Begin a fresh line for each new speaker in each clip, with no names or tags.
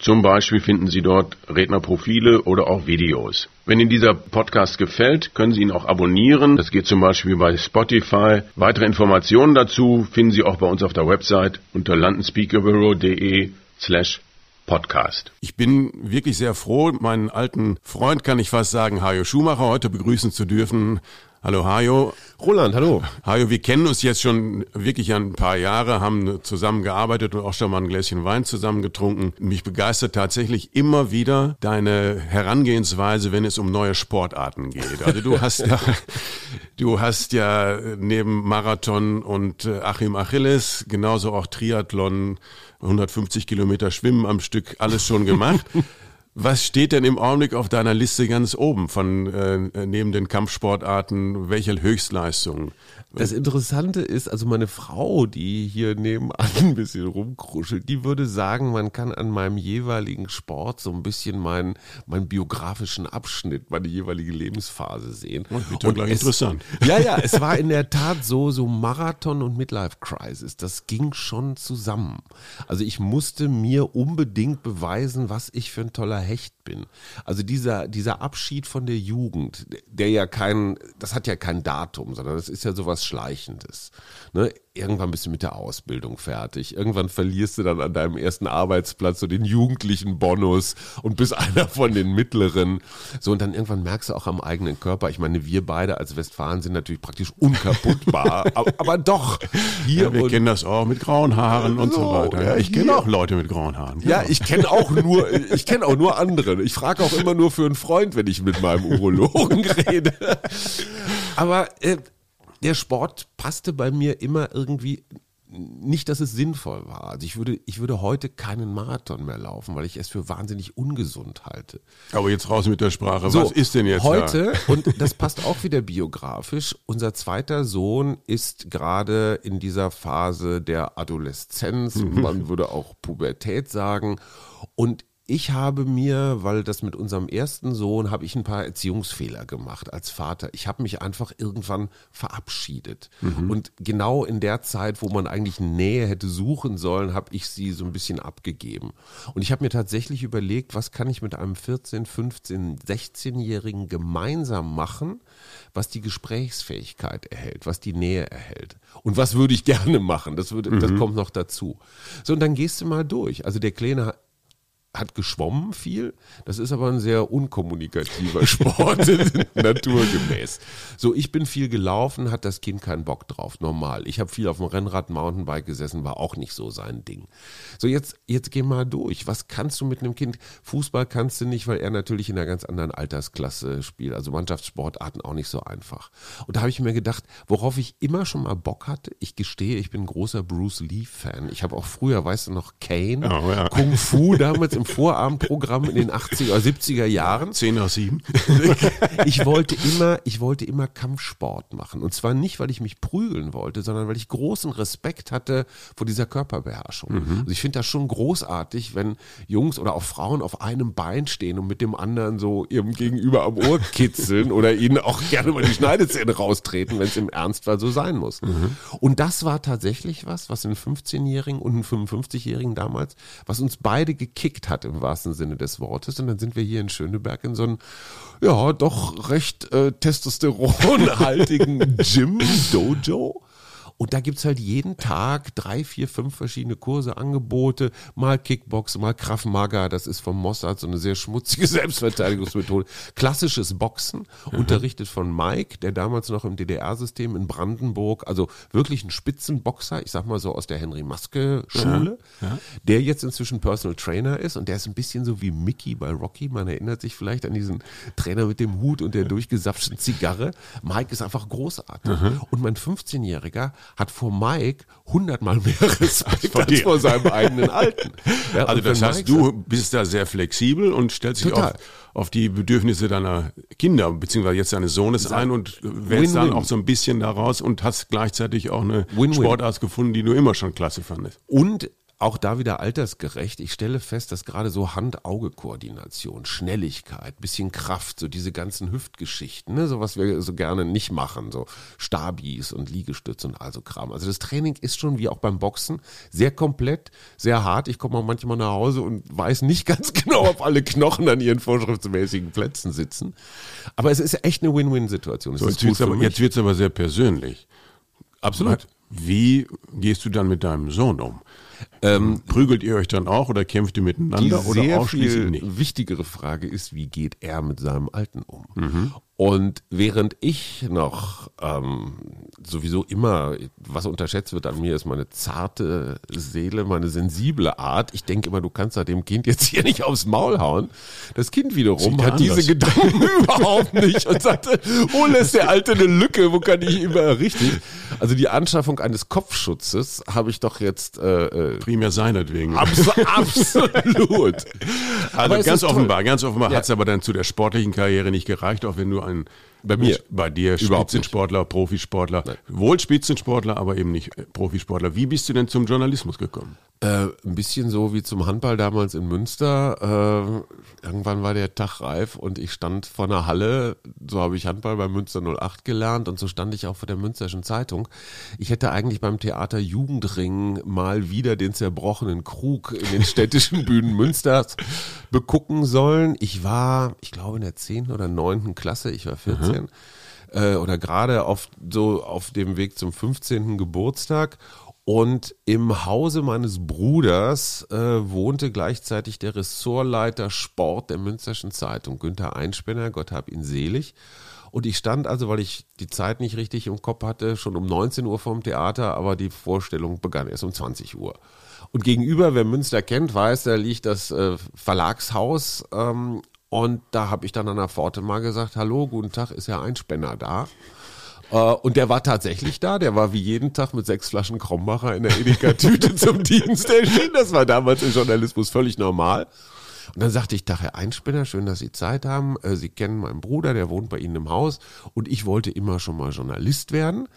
Zum Beispiel finden Sie dort Rednerprofile oder auch Videos. Wenn Ihnen dieser Podcast gefällt, können Sie ihn auch abonnieren. Das geht zum Beispiel bei Spotify. Weitere Informationen dazu finden Sie auch bei uns auf der Website unter londonspeakerbureau.de slash Podcast. Ich bin wirklich sehr froh, meinen alten Freund, kann ich fast sagen, Hajo Schumacher, heute begrüßen zu dürfen. Hallo Hajo.
Roland, hallo.
Hajo, wir kennen uns jetzt schon wirklich ein paar Jahre, haben zusammen gearbeitet und auch schon mal ein Gläschen Wein zusammen getrunken. Mich begeistert tatsächlich immer wieder deine Herangehensweise, wenn es um neue Sportarten geht. Also du hast ja, du hast ja neben Marathon und äh, Achim Achilles genauso auch Triathlon 150 Kilometer Schwimmen am Stück, alles schon gemacht. Was steht denn im Augenblick auf deiner Liste ganz oben von äh, neben den Kampfsportarten? Welche Höchstleistungen?
Das Interessante ist, also meine Frau, die hier nebenan ein bisschen rumkruschelt, die würde sagen, man kann an meinem jeweiligen Sport so ein bisschen meinen, meinen biografischen Abschnitt, meine jeweilige Lebensphase sehen.
Oh, und gleich es, interessant.
Ja, ja, es war in der Tat so, so Marathon und Midlife Crisis, das ging schon zusammen. Also ich musste mir unbedingt beweisen, was ich für ein toller Hecht bin. Also dieser, dieser Abschied von der Jugend, der ja kein, das hat ja kein Datum, sondern das ist ja sowas Schleichendes. Ne? Irgendwann bist du mit der Ausbildung fertig. Irgendwann verlierst du dann an deinem ersten Arbeitsplatz so den jugendlichen Bonus und bist einer von den mittleren. So, und dann irgendwann merkst du auch am eigenen Körper, ich meine, wir beide als Westfalen sind natürlich praktisch unkaputtbar, aber, aber, doch.
Hier ja, wir kennen das auch mit grauen Haaren und so, so weiter. Ja, ich kenne auch Leute mit grauen Haaren.
Ja, ja ich kenne auch nur, ich kenne auch nur andere. Ich frage auch immer nur für einen Freund, wenn ich mit meinem Urologen rede. Aber äh, der Sport passte bei mir immer irgendwie nicht, dass es sinnvoll war. Also ich würde, ich würde heute keinen Marathon mehr laufen, weil ich es für wahnsinnig ungesund halte.
Aber jetzt raus mit der Sprache. So, Was ist denn jetzt?
Heute, da? und das passt auch wieder biografisch, unser zweiter Sohn ist gerade in dieser Phase der Adoleszenz, mhm. man würde auch Pubertät sagen. Und ich habe mir, weil das mit unserem ersten Sohn, habe ich ein paar Erziehungsfehler gemacht als Vater. Ich habe mich einfach irgendwann verabschiedet. Mhm. Und genau in der Zeit, wo man eigentlich Nähe hätte suchen sollen, habe ich sie so ein bisschen abgegeben. Und ich habe mir tatsächlich überlegt, was kann ich mit einem 14, 15, 16-Jährigen gemeinsam machen, was die Gesprächsfähigkeit erhält, was die Nähe erhält. Und was würde ich gerne machen? Das, würde, mhm. das kommt noch dazu. So, und dann gehst du mal durch. Also der Kleine hat geschwommen viel. Das ist aber ein sehr unkommunikativer Sport, naturgemäß. So, ich bin viel gelaufen, hat das Kind keinen Bock drauf, normal. Ich habe viel auf dem Rennrad, Mountainbike gesessen, war auch nicht so sein Ding. So, jetzt, jetzt geh mal durch. Was kannst du mit einem Kind? Fußball kannst du nicht, weil er natürlich in einer ganz anderen Altersklasse spielt. Also Mannschaftssportarten auch nicht so einfach. Und da habe ich mir gedacht, worauf ich immer schon mal Bock hatte, ich gestehe, ich bin ein großer Bruce Lee-Fan. Ich habe auch früher, weißt du noch, Kane, oh, ja. Kung Fu damals im Vorabendprogramm in den 80er, 70er Jahren.
10 nach 7.
Ich wollte immer, ich wollte immer Kampfsport machen. Und zwar nicht, weil ich mich prügeln wollte, sondern weil ich großen Respekt hatte vor dieser Körperbeherrschung. Mhm. Also ich finde das schon großartig, wenn Jungs oder auch Frauen auf einem Bein stehen und mit dem anderen so ihrem Gegenüber am Ohr kitzeln oder ihnen auch gerne mal die Schneidezähne raustreten, wenn es im Ernstfall so sein muss. Mhm. Und das war tatsächlich was, was einen 15-Jährigen und einen 55-Jährigen damals, was uns beide gekickt hat im wahrsten Sinne des Wortes. Und dann sind wir hier in Schöneberg in so einem, ja, doch recht äh, testosteronhaltigen Gym, Dojo. Und da gibt's halt jeden Tag drei, vier, fünf verschiedene Kurse, Angebote, mal Kickbox, mal Krav Maga, das ist vom Mossad so eine sehr schmutzige Selbstverteidigungsmethode. Klassisches Boxen, mhm. unterrichtet von Mike, der damals noch im DDR-System in Brandenburg, also wirklich ein Spitzenboxer, ich sag mal so aus der Henry Maske Schule, ja, ja. der jetzt inzwischen Personal Trainer ist und der ist ein bisschen so wie Mickey bei Rocky, man erinnert sich vielleicht an diesen Trainer mit dem Hut und der durchgesapften Zigarre. Mike ist einfach großartig. Mhm. Und mein 15-Jähriger hat vor Mike hundertmal mehr Respekt als, als vor seinem eigenen Alten.
Ja, also das heißt, Mike du bist da sehr flexibel und stellst dich auf, auf, die Bedürfnisse deiner Kinder, beziehungsweise jetzt deines Sohnes ein und wählst dann auch so ein bisschen daraus und hast gleichzeitig auch eine Win -win. Sportart gefunden, die du immer schon klasse fandest.
Und auch da wieder altersgerecht. Ich stelle fest, dass gerade so Hand-Auge-Koordination, Schnelligkeit, bisschen Kraft, so diese ganzen Hüftgeschichten, ne, so was wir so gerne nicht machen, so Stabis und Liegestütze und also Kram. Also das Training ist schon wie auch beim Boxen sehr komplett, sehr hart. Ich komme auch manchmal nach Hause und weiß nicht ganz genau, ob alle Knochen an ihren vorschriftsmäßigen Plätzen sitzen. Aber es ist echt eine Win-Win-Situation.
So, jetzt wird es aber, aber sehr persönlich. Absolut. Wie gehst du dann mit deinem Sohn um? Ähm, Prügelt ihr euch dann auch oder kämpft ihr miteinander
die
oder
sehr viel nicht? wichtigere Frage ist, wie geht er mit seinem Alten um? Mhm. Und während ich noch ähm, sowieso immer, was unterschätzt wird an mir, ist meine zarte Seele, meine sensible Art. Ich denke immer, du kannst da dem Kind jetzt hier nicht aufs Maul hauen. Das Kind wiederum hat diese Gedanken überhaupt nicht und sagte, wo lässt der Alte eine Lücke, wo kann ich immer richtig? Also die Anschaffung eines Kopfschutzes habe ich doch jetzt äh,
äh primär seinetwegen.
Abs absolut.
Also ganz offenbar, ganz offenbar ja. hat es aber dann zu der sportlichen Karriere nicht gereicht, auch wenn du ein bei mir, bei dir Spitzensportler, Profisportler, Nein. wohl Spitzensportler, aber eben nicht äh, Profisportler. Wie bist du denn zum Journalismus gekommen?
Äh, ein bisschen so wie zum Handball damals in Münster. Äh, irgendwann war der Tag reif und ich stand vor einer Halle. So habe ich Handball bei Münster 08 gelernt und so stand ich auch vor der Münsterschen Zeitung. Ich hätte eigentlich beim Theater Jugendring mal wieder den zerbrochenen Krug in den städtischen Bühnen Münsters begucken sollen. Ich war, ich glaube, in der 10. oder 9. Klasse, ich war 14. Mhm. Äh, oder gerade auf so auf dem Weg zum 15. Geburtstag und im Hause meines Bruders äh, wohnte gleichzeitig der Ressortleiter Sport der Münsterschen Zeitung, Günther Einspänner, Gott hab ihn selig. Und ich stand also, weil ich die Zeit nicht richtig im Kopf hatte, schon um 19 Uhr vorm Theater, aber die Vorstellung begann erst um 20 Uhr. Und gegenüber, wer Münster kennt, weiß, da liegt das äh, Verlagshaus. Ähm, und da habe ich dann an der Pforte mal gesagt, hallo, guten Tag, ist ja Einspänner da? Äh, und der war tatsächlich da. Der war wie jeden Tag mit sechs Flaschen Krombacher in der Edeka-Tüte zum Dienst erschienen. Das war damals im Journalismus völlig normal. Und dann sagte ich, Tag, Herr Einspinner, schön, dass Sie Zeit haben. Äh, Sie kennen meinen Bruder, der wohnt bei Ihnen im Haus. Und ich wollte immer schon mal Journalist werden.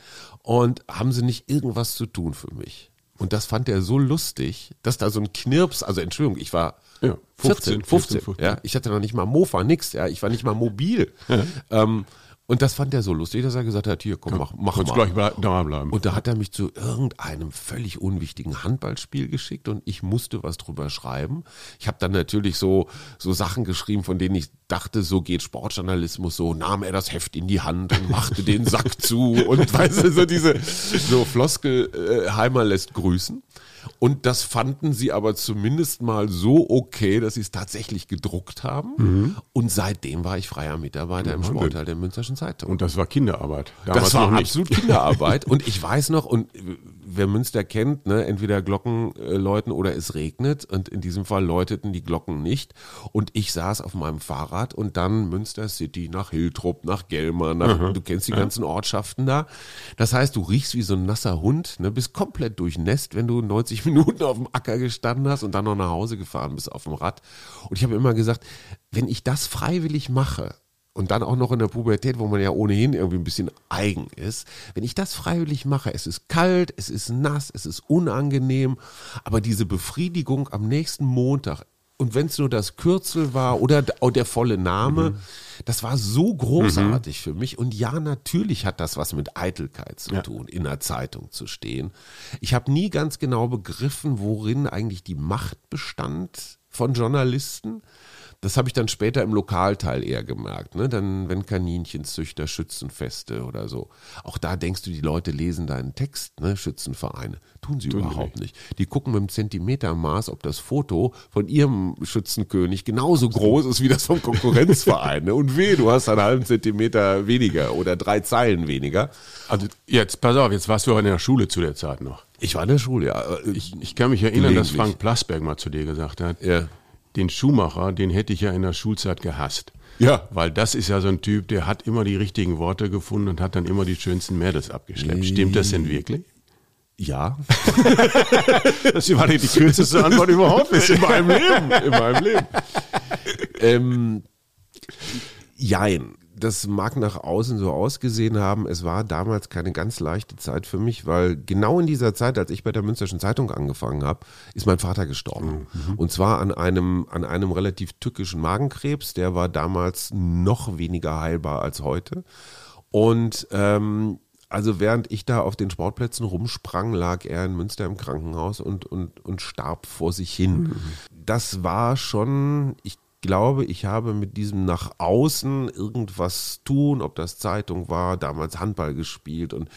Und haben Sie nicht irgendwas zu tun für mich? Und das fand er so lustig, dass da so ein Knirps, also Entschuldigung, ich war ja, 15, 15, 15, 15, ja, ich hatte noch nicht mal Mofa, nix, ja, ich war nicht mal mobil. Ja. Ähm, und das fand er so lustig, dass er gesagt hat, hier, komm, mach, mach
Kannst mal. gleich da bleiben.
Und da hat er mich zu irgendeinem völlig unwichtigen Handballspiel geschickt und ich musste was drüber schreiben. Ich habe dann natürlich so, so Sachen geschrieben, von denen ich dachte, so geht Sportjournalismus, so nahm er das Heft in die Hand und machte den Sack zu und weißt du, so diese, so Floskel, äh, Heimer lässt grüßen. Und das fanden sie aber zumindest mal so okay, dass sie es tatsächlich gedruckt haben. Mhm. Und seitdem war ich freier Mitarbeiter ja, im Sportteil der Münsterschen Zeitung.
Und das war Kinderarbeit.
Damals das war absolut Kinderarbeit. und ich weiß noch, und wer Münster kennt, ne, entweder Glocken äh, läuten oder es regnet. Und in diesem Fall läuteten die Glocken nicht. Und ich saß auf meinem Fahrrad und dann Münster City nach Hiltrup, nach Gelmer, nach, mhm. du kennst die ganzen Ortschaften da. Das heißt, du riechst wie so ein nasser Hund, ne, bist komplett durchnässt, wenn du 90 Minuten auf dem Acker gestanden hast und dann noch nach Hause gefahren bist auf dem Rad. Und ich habe immer gesagt, wenn ich das freiwillig mache, und dann auch noch in der Pubertät, wo man ja ohnehin irgendwie ein bisschen eigen ist. Wenn ich das freiwillig mache, es ist kalt, es ist nass, es ist unangenehm, aber diese Befriedigung am nächsten Montag, und wenn es nur das Kürzel war oder der volle Name, mhm. das war so großartig mhm. für mich. Und ja, natürlich hat das was mit Eitelkeit zu ja. tun, in der Zeitung zu stehen. Ich habe nie ganz genau begriffen, worin eigentlich die Macht bestand von Journalisten. Das habe ich dann später im Lokalteil eher gemerkt. Ne? Dann, wenn Kaninchenzüchter, Schützenfeste oder so. Auch da denkst du, die Leute lesen deinen Text, ne? Schützenvereine. Tun sie Tun überhaupt nicht. nicht. Die gucken mit dem Zentimetermaß, ob das Foto von ihrem Schützenkönig genauso groß ist wie das vom Konkurrenzverein. Ne? Und weh, du hast einen halben Zentimeter weniger oder drei Zeilen weniger.
Also jetzt, pass auf, jetzt warst du auch in der Schule zu der Zeit noch.
Ich war in der Schule, ja.
Ich, ich kann mich erinnern, dass Frank Plasberg mal zu dir gesagt hat. Ja den Schuhmacher, den hätte ich ja in der Schulzeit gehasst. Ja. Weil das ist ja so ein Typ, der hat immer die richtigen Worte gefunden und hat dann immer die schönsten Mädels abgeschleppt. Stimmt das denn wirklich?
Ja.
das war die kürzeste Antwort überhaupt
in meinem Leben. In meinem Leben. ähm, jein. Das mag nach außen so ausgesehen haben. Es war damals keine ganz leichte Zeit für mich, weil genau in dieser Zeit, als ich bei der Münsterschen Zeitung angefangen habe, ist mein Vater gestorben. Mhm. Und zwar an einem, an einem relativ tückischen Magenkrebs. Der war damals noch weniger heilbar als heute. Und ähm, also während ich da auf den Sportplätzen rumsprang, lag er in Münster im Krankenhaus und, und, und starb vor sich hin. Mhm. Das war schon, ich glaube, ich habe mit diesem nach außen irgendwas tun, ob das Zeitung war, damals Handball gespielt und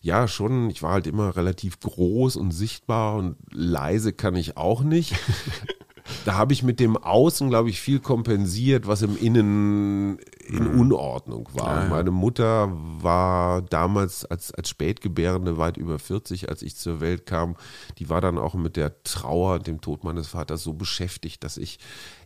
ja, schon, ich war halt immer relativ groß und sichtbar und leise kann ich auch nicht. da habe ich mit dem Außen, glaube ich, viel kompensiert, was im Innen in mhm. Unordnung war. Ja, ja. Meine Mutter war damals als, als Spätgebärende weit über 40, als ich zur Welt kam. Die war dann auch mit der Trauer, dem Tod meines Vaters so beschäftigt, dass ich,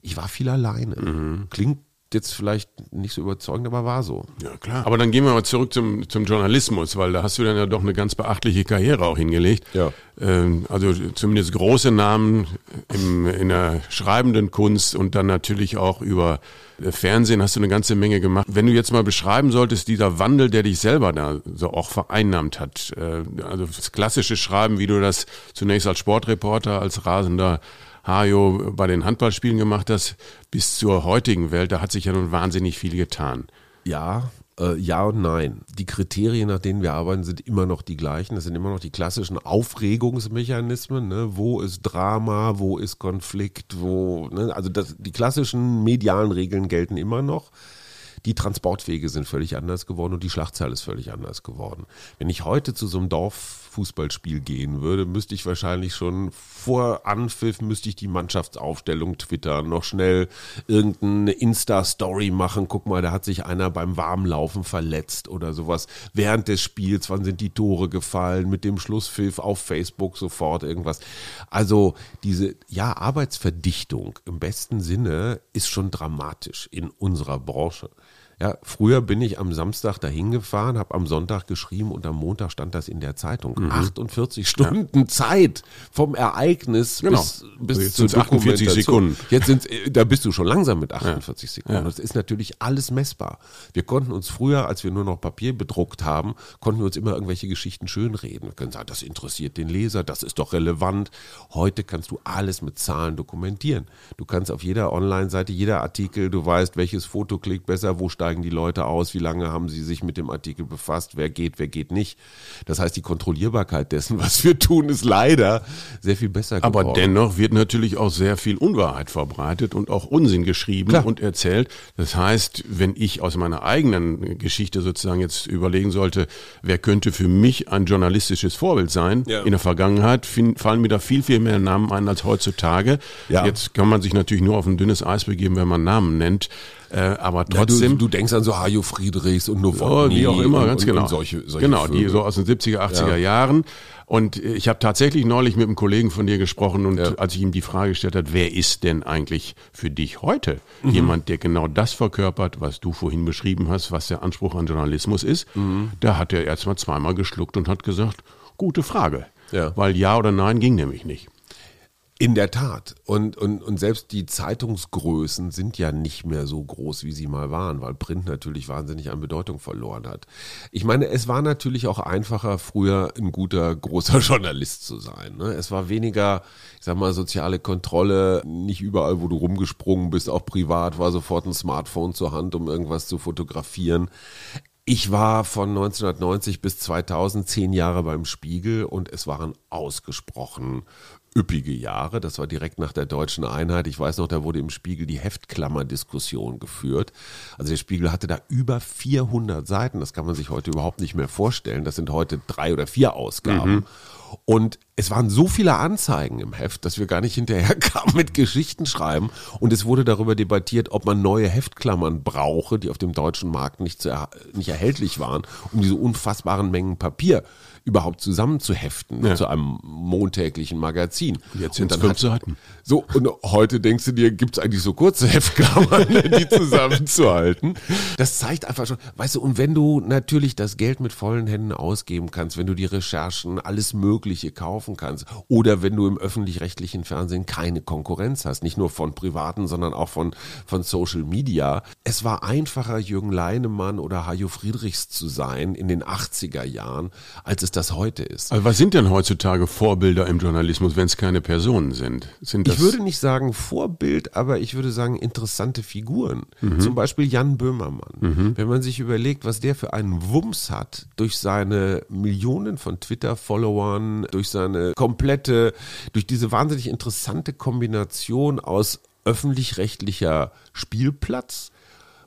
ich war viel alleine. Mhm. Klingt jetzt vielleicht nicht so überzeugend, aber war so.
Ja, klar. Aber dann gehen wir mal zurück zum, zum Journalismus, weil da hast du dann ja doch eine ganz beachtliche Karriere auch hingelegt.
Ja.
Ähm, also zumindest große Namen im, in der schreibenden Kunst und dann natürlich auch über äh, Fernsehen hast du eine ganze Menge gemacht. Wenn du jetzt mal beschreiben solltest, dieser Wandel, der dich selber da so auch vereinnahmt hat, äh, also das klassische Schreiben, wie du das zunächst als Sportreporter, als rasender Hajo bei den Handballspielen gemacht hast, bis zur heutigen Welt, da hat sich ja nun wahnsinnig viel getan.
Ja, äh, ja und nein. Die Kriterien, nach denen wir arbeiten, sind immer noch die gleichen. Das sind immer noch die klassischen Aufregungsmechanismen. Ne? Wo ist Drama, wo ist Konflikt, wo, ne? also das, die klassischen medialen Regeln gelten immer noch. Die Transportwege sind völlig anders geworden und die Schlachtzahl ist völlig anders geworden. Wenn ich heute zu so einem Dorf Fußballspiel gehen würde, müsste ich wahrscheinlich schon vor Anpfiff müsste ich die Mannschaftsaufstellung twittern, noch schnell irgendeine Insta-Story machen. Guck mal, da hat sich einer beim Warmlaufen verletzt oder sowas. Während des Spiels, wann sind die Tore gefallen, mit dem Schlusspfiff auf Facebook sofort irgendwas. Also diese, ja, Arbeitsverdichtung im besten Sinne ist schon dramatisch in unserer Branche. Ja, früher bin ich am Samstag dahin gefahren, habe am Sonntag geschrieben und am Montag stand das in der Zeitung. Mhm. 48 Stunden ja. Zeit vom Ereignis
genau.
bis,
bis jetzt zur 48 Sekunden.
Jetzt sind da bist du schon langsam mit 48 ja. Sekunden. Das ist natürlich alles messbar. Wir konnten uns früher, als wir nur noch Papier bedruckt haben, konnten wir uns immer irgendwelche Geschichten schönreden. Wir können sagen, das interessiert den Leser, das ist doch relevant. Heute kannst du alles mit Zahlen dokumentieren. Du kannst auf jeder Online-Seite, jeder Artikel, du weißt, welches Foto klickt besser, wo steigt steigen die Leute aus, wie lange haben sie sich mit dem Artikel befasst, wer geht, wer geht nicht. Das heißt, die Kontrollierbarkeit dessen, was wir tun, ist leider sehr viel besser
geworden. Aber dennoch wird natürlich auch sehr viel Unwahrheit verbreitet und auch Unsinn geschrieben Klar. und erzählt. Das heißt, wenn ich aus meiner eigenen Geschichte sozusagen jetzt überlegen sollte, wer könnte für mich ein journalistisches Vorbild sein ja. in der Vergangenheit, fallen mir da viel, viel mehr Namen ein als heutzutage. Ja. Jetzt kann man sich natürlich nur auf ein dünnes Eis begeben, wenn man Namen nennt. Äh, aber trotzdem.
Ja, du, du, denkst an so Hajo Friedrichs und Novotny.
Ja, wie auch immer, ganz
und,
genau.
Und solche, solche
genau, Filme. die so aus den 70er, 80er ja. Jahren. Und ich habe tatsächlich neulich mit einem Kollegen von dir gesprochen und ja. als ich ihm die Frage gestellt habe, wer ist denn eigentlich für dich heute mhm. jemand, der genau das verkörpert, was du vorhin beschrieben hast, was der Anspruch an Journalismus ist, mhm. da hat er erstmal zweimal geschluckt und hat gesagt, gute Frage. Ja. Weil ja oder nein ging nämlich nicht.
In der Tat. Und, und, und selbst die Zeitungsgrößen sind ja nicht mehr so groß, wie sie mal waren, weil Print natürlich wahnsinnig an Bedeutung verloren hat. Ich meine, es war natürlich auch einfacher, früher ein guter, großer Journalist zu sein. Ne? Es war weniger, ich sag mal, soziale Kontrolle. Nicht überall, wo du rumgesprungen bist, auch privat, war sofort ein Smartphone zur Hand, um irgendwas zu fotografieren. Ich war von 1990 bis 2000 zehn Jahre beim Spiegel und es waren ausgesprochen üppige Jahre. Das war direkt nach der deutschen Einheit. Ich weiß noch, da wurde im Spiegel die Heftklammer-Diskussion geführt. Also der Spiegel hatte da über 400 Seiten. Das kann man sich heute überhaupt nicht mehr vorstellen. Das sind heute drei oder vier Ausgaben. Mhm. Und es waren so viele Anzeigen im Heft, dass wir gar nicht hinterherkamen mit Geschichten schreiben. Und es wurde darüber debattiert, ob man neue Heftklammern brauche, die auf dem deutschen Markt nicht, zu, nicht erhältlich waren, um diese unfassbaren Mengen Papier überhaupt zusammenzuheften ja. zu einem montäglichen Magazin.
Jetzt sind es fünf Seiten.
So, und heute denkst du dir, gibt es eigentlich so kurze Heftklammern, die zusammenzuhalten? Das zeigt einfach schon, weißt du, und wenn du natürlich das Geld mit vollen Händen ausgeben kannst, wenn du die Recherchen, alles Mögliche kaufen kannst. Oder wenn du im öffentlich-rechtlichen Fernsehen keine Konkurrenz hast, nicht nur von privaten, sondern auch von, von Social Media. Es war einfacher, Jürgen Leinemann oder Hajo Friedrichs zu sein in den 80er Jahren, als es das heute ist.
Also was sind denn heutzutage Vorbilder im Journalismus, wenn es keine Personen sind? sind
ich würde nicht sagen Vorbild, aber ich würde sagen interessante Figuren. Mhm. Zum Beispiel Jan Böhmermann. Mhm. Wenn man sich überlegt, was der für einen Wumms hat durch seine Millionen von Twitter-Followern, durch seine komplette, durch diese wahnsinnig interessante Kombination aus öffentlich-rechtlicher Spielplatz,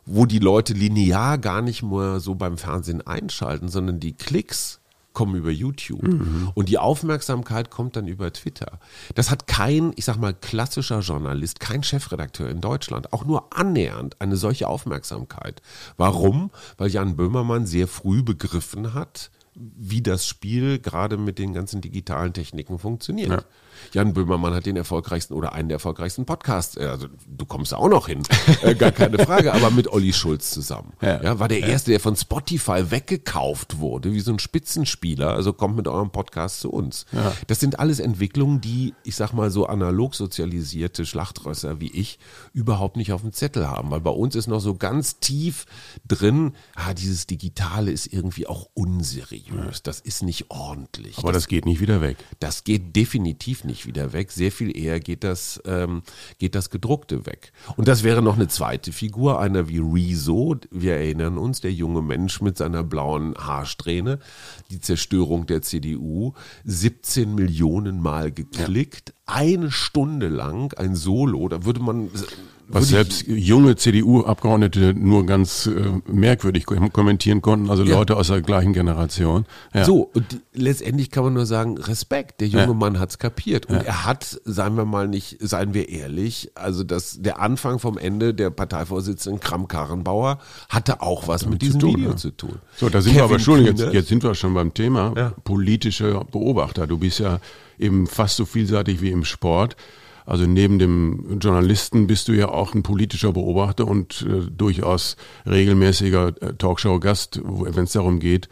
wo die Leute linear gar nicht mehr so beim Fernsehen einschalten, sondern die Klicks kommen über YouTube mhm. und die Aufmerksamkeit kommt dann über Twitter. Das hat kein, ich sag mal, klassischer Journalist, kein Chefredakteur in Deutschland auch nur annähernd eine solche Aufmerksamkeit. Warum? Weil Jan Böhmermann sehr früh begriffen hat, wie das Spiel gerade mit den ganzen digitalen Techniken funktioniert. Ja. Jan Böhmermann hat den erfolgreichsten oder einen der erfolgreichsten Podcasts. Äh, also du kommst da auch noch hin, äh, gar keine Frage. aber mit Olli Schulz zusammen. Ja, ja war der ja. erste, der von Spotify weggekauft wurde, wie so ein Spitzenspieler. Also kommt mit eurem Podcast zu uns. Ja. Das sind alles Entwicklungen, die, ich sag mal so analog sozialisierte Schlachtrösser wie ich überhaupt nicht auf dem Zettel haben, weil bei uns ist noch so ganz tief drin, ah, dieses Digitale ist irgendwie auch unseriös. Das ist nicht ordentlich.
Aber das, das geht nicht wieder weg.
Das geht definitiv nicht nicht wieder weg. Sehr viel eher geht das, ähm, geht das Gedruckte weg. Und das wäre noch eine zweite Figur, einer wie Rezo. Wir erinnern uns, der junge Mensch mit seiner blauen Haarsträhne, die Zerstörung der CDU, 17 Millionen Mal geklickt. Eine Stunde lang ein Solo, da würde man
was selbst junge CDU-Abgeordnete nur ganz äh, merkwürdig kommentieren konnten, also ja. Leute aus der gleichen Generation.
Ja. So, und letztendlich kann man nur sagen, Respekt, der junge ja. Mann hat's kapiert. Und er hat, seien wir mal nicht, seien wir ehrlich, also das, der Anfang vom Ende der Parteivorsitzenden Kram-Karrenbauer hatte auch was mit diesem tun, Video zu tun.
So, da sind Kevin wir aber schon, jetzt, jetzt sind wir schon beim Thema, politische Beobachter. Du bist ja eben fast so vielseitig wie im Sport. Also neben dem Journalisten bist du ja auch ein politischer Beobachter und äh, durchaus regelmäßiger äh, Talkshow-Gast, wenn es darum geht,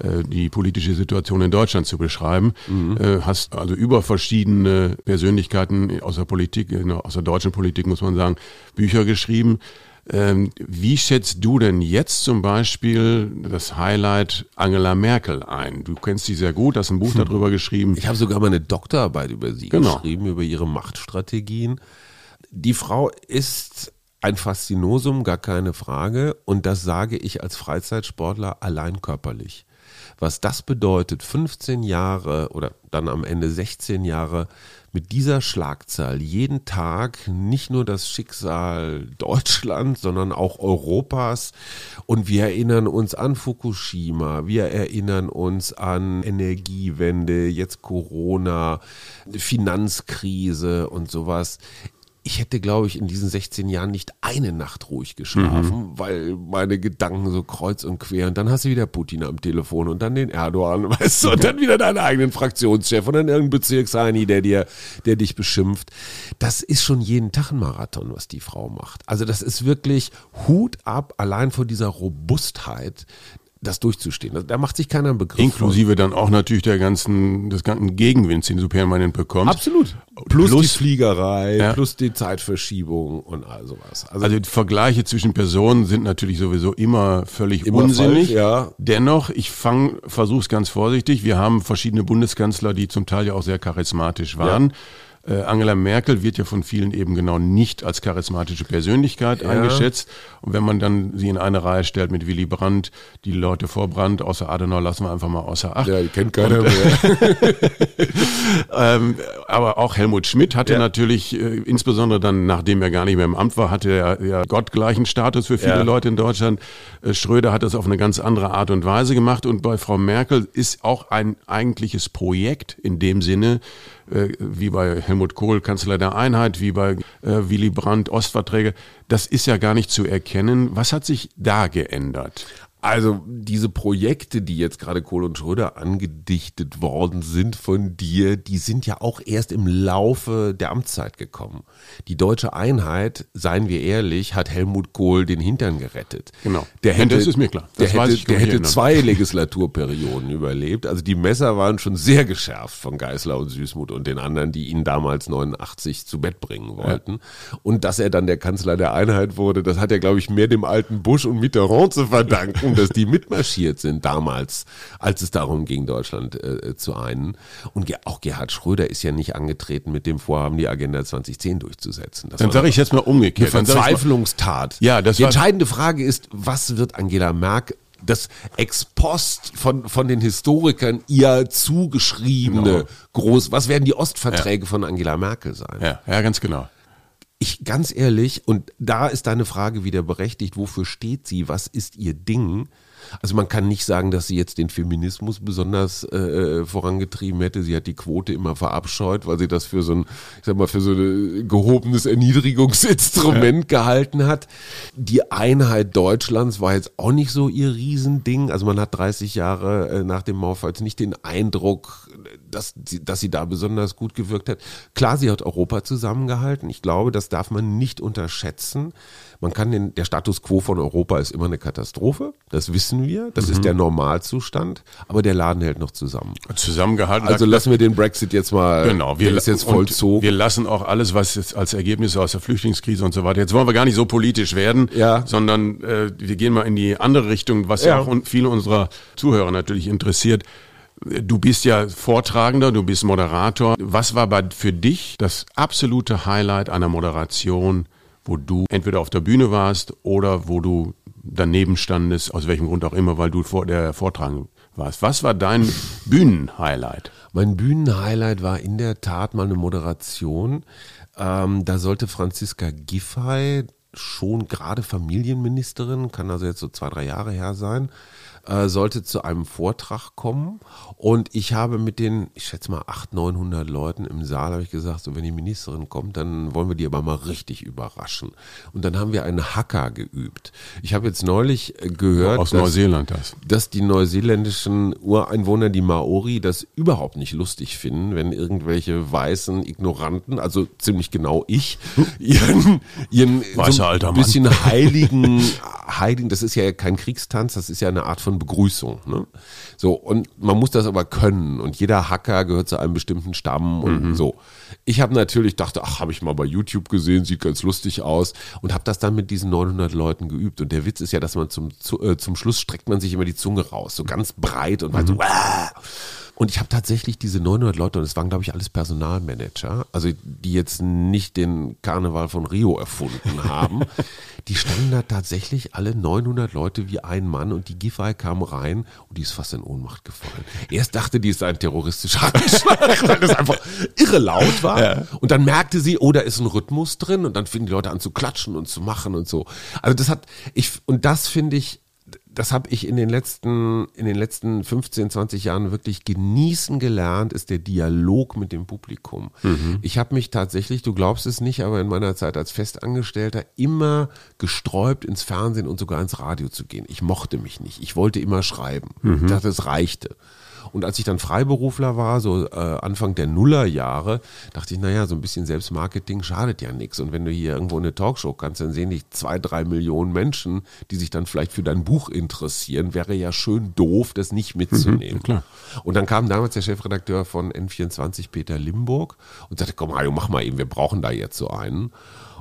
äh, die politische Situation in Deutschland zu beschreiben. Mhm. Äh, hast also über verschiedene Persönlichkeiten aus der Politik, aus der deutschen Politik muss man sagen, Bücher geschrieben. Ähm, wie schätzt du denn jetzt zum Beispiel das Highlight Angela Merkel ein? Du kennst sie sehr gut, hast ein Buch hm. darüber geschrieben.
Ich habe sogar mal eine Doktorarbeit über sie genau. geschrieben, über ihre Machtstrategien. Die Frau ist ein Faszinosum, gar keine Frage. Und das sage ich als Freizeitsportler allein körperlich. Was das bedeutet, 15 Jahre oder dann am Ende 16 Jahre mit dieser Schlagzahl jeden Tag nicht nur das Schicksal Deutschlands, sondern auch Europas. Und wir erinnern uns an Fukushima, wir erinnern uns an Energiewende, jetzt Corona, Finanzkrise und sowas ich hätte, glaube ich, in diesen 16 Jahren nicht eine Nacht ruhig geschlafen, mhm. weil meine Gedanken so kreuz und quer. Und dann hast du wieder Putin am Telefon und dann den Erdogan, weißt du, und dann wieder deinen eigenen Fraktionschef und dann irgendein Bezirksheini, der dir, der dich beschimpft. Das ist schon jeden Tag ein Marathon, was die Frau macht. Also das ist wirklich Hut ab, allein vor dieser Robustheit, das durchzustehen. Da macht sich keiner einen Begriff.
Inklusive von. dann auch natürlich der ganzen, des ganzen Gegenwinds, den du permanent bekommst.
Absolut. Plus, plus die Fliegerei, ja. plus die Zeitverschiebung und all sowas.
Also, also die Vergleiche zwischen Personen sind natürlich sowieso immer völlig immer unsinnig. Falsch, ja. Dennoch, ich fang, versuch's ganz vorsichtig. Wir haben verschiedene Bundeskanzler, die zum Teil ja auch sehr charismatisch waren. Ja. Äh, Angela Merkel wird ja von vielen eben genau nicht als charismatische Persönlichkeit ja. eingeschätzt. Und wenn man dann sie in eine Reihe stellt mit Willy Brandt, die Leute vor Brandt, außer Adenauer lassen wir einfach mal außer Acht.
Ja, die kennt keiner Und, mehr.
ähm, aber auch Helmut Schmidt hatte ja. natürlich, äh, insbesondere dann, nachdem er gar nicht mehr im Amt war, hatte er ja gottgleichen Status für viele ja. Leute in Deutschland. Äh, Schröder hat das auf eine ganz andere Art und Weise gemacht. Und bei Frau Merkel ist auch ein eigentliches Projekt in dem Sinne, wie bei Helmut Kohl, Kanzler der Einheit, wie bei äh, Willy Brandt, Ostverträge. Das ist ja gar nicht zu erkennen. Was hat sich da geändert?
Also diese Projekte, die jetzt gerade Kohl und Schröder angedichtet worden sind von dir, die sind ja auch erst im Laufe der Amtszeit gekommen. Die deutsche Einheit, seien wir ehrlich, hat Helmut Kohl den Hintern gerettet.
Genau.
Der hätte,
das ist mir klar.
Der
Das weiß
hätte,
ich,
der hätte zwei Legislaturperioden überlebt. Also die Messer waren schon sehr geschärft von Geißler und Süßmuth und den anderen, die ihn damals 89 zu Bett bringen wollten. Und dass er dann der Kanzler der Einheit wurde, das hat er, glaube ich, mehr dem alten Bush und Mitterrand zu verdanken, dass die mitmarschiert sind damals, als es darum ging, Deutschland äh, zu einen. Und auch Gerhard Schröder ist ja nicht angetreten mit dem Vorhaben, die Agenda 2010 durchzusetzen. Das
Dann sage ich jetzt mal umgekehrt.
Verzweiflungstat.
Ja, das
Die entscheidende Frage ist, was wird Angela Merkel das ex post von, von den Historikern ihr zugeschriebene
Genau.
groß, was werden die Ostverträge von Angela Merkel sein?
Ja, ja, ganz genau.
Ich ganz ehrlich, und da ist deine Frage wieder berechtigt, wofür steht sie, was ist ihr Ding? Also man kann nicht sagen, dass sie jetzt den Feminismus besonders äh, vorangetrieben hätte. Sie hat die Quote immer verabscheut, weil sie das für so ein, ich sag mal, für so ein gehobenes Erniedrigungsinstrument gehalten hat. Die Einheit Deutschlands war jetzt auch nicht so ihr Riesending. Also man hat 30 Jahre äh, nach dem Mauerfall jetzt nicht den Eindruck, dass sie, dass sie da besonders gut gewirkt hat. Klar, sie hat Europa zusammengehalten. Ich glaube, das darf man nicht unterschätzen. Man kann den, der Status quo von Europa ist immer eine Katastrophe. Das wissen wir. Das ist der Normalzustand. Aber der Laden hält noch zusammen.
Zusammengehalten.
Also lassen wir den Brexit jetzt mal,
Genau,
der ist jetzt vollzogen.
Wir lassen auch alles, was jetzt als Ergebnis aus der Flüchtlingskrise und so weiter. Jetzt wollen wir gar nicht so politisch werden,
Ja.
sondern äh, wir gehen mal in die andere Richtung, was ja,
Ja.
auch viele unserer Zuhörer natürlich interessiert. Du bist ja Vortragender, du bist Moderator. Was war bei, für dich das absolute Highlight einer Moderation, wo du entweder auf der Bühne warst oder wo du daneben standest, aus welchem Grund auch immer, weil du vor der Vortragende warst? Was war dein Bühnenhighlight?
Mein Bühnenhighlight war in der Tat mal eine Moderation. Ähm, da sollte Franziska Giffey, schon gerade Familienministerin, kann also jetzt so zwei, drei Jahre her sein, äh, sollte zu einem Vortrag kommen. Und ich habe mit den, ich schätze mal 800, 900 Leuten im Saal, habe ich gesagt, so wenn die Ministerin kommt, dann wollen wir die aber mal richtig überraschen. Und dann haben wir einen Hacker geübt. Ich habe jetzt neulich äh, gehört,
Aus
dass-
Neuseeland das.
dass die neuseeländischen Ureinwohner, die Maori, das überhaupt nicht lustig finden, wenn irgendwelche weißen Ignoranten, also ziemlich genau ich, ihren, ihren
Weißer
so ein bisschen heiligen, heiligen, das ist ja kein Kriegstanz, das ist ja eine Art von Begrüßung. Ne? So, und man muss das aber können und jeder Hacker gehört zu einem bestimmten Stamm und
Mhm.
so. Ich habe natürlich dachte, ach, habe ich mal bei YouTube gesehen, sieht ganz lustig aus und habe das dann mit diesen 900 Leuten geübt. Und der Witz ist ja, dass man zum, zu, äh, zum Schluss streckt man sich immer die Zunge raus, so ganz breit und man so, "Wah!" Und ich habe tatsächlich diese 900 Leute, und es waren, glaube ich, alles Personalmanager, also die jetzt nicht den Karneval von Rio erfunden haben, die standen da tatsächlich alle 900 Leute wie ein Mann und die Giffey kam rein und die ist fast in Ohnmacht gefallen. Erst dachte die, es sei ein terroristischer Anschlag, weil das einfach irre laut war. Und dann merkte sie, oh, da ist ein Rhythmus drin und dann fingen die Leute an zu klatschen und zu machen und so. Also das hat, ich, und das finde ich, das habe ich in den letzten in den letzten 15, 20 Jahren wirklich genießen gelernt, ist der Dialog mit dem Publikum. Ich habe mich tatsächlich, du glaubst es nicht, aber in meiner Zeit als Festangestellter immer gesträubt ins Fernsehen und sogar ins Radio zu gehen. Ich mochte mich nicht. Ich wollte immer schreiben. Ich dachte, es reichte. Und als ich dann Freiberufler war, so äh, Anfang der Nullerjahre, dachte ich, naja, so ein bisschen Selbstmarketing schadet ja nichts. Und wenn du hier irgendwo eine Talkshow kannst, dann sehen dich zwei, drei Millionen Menschen, die sich dann vielleicht für dein Buch interessieren. Wäre ja schön doof, das nicht mitzunehmen.
klar.
Und dann kam damals der Chefredakteur von N24, Peter Limburg, und sagte, komm, Hajo, mach mal eben, wir brauchen da jetzt so einen.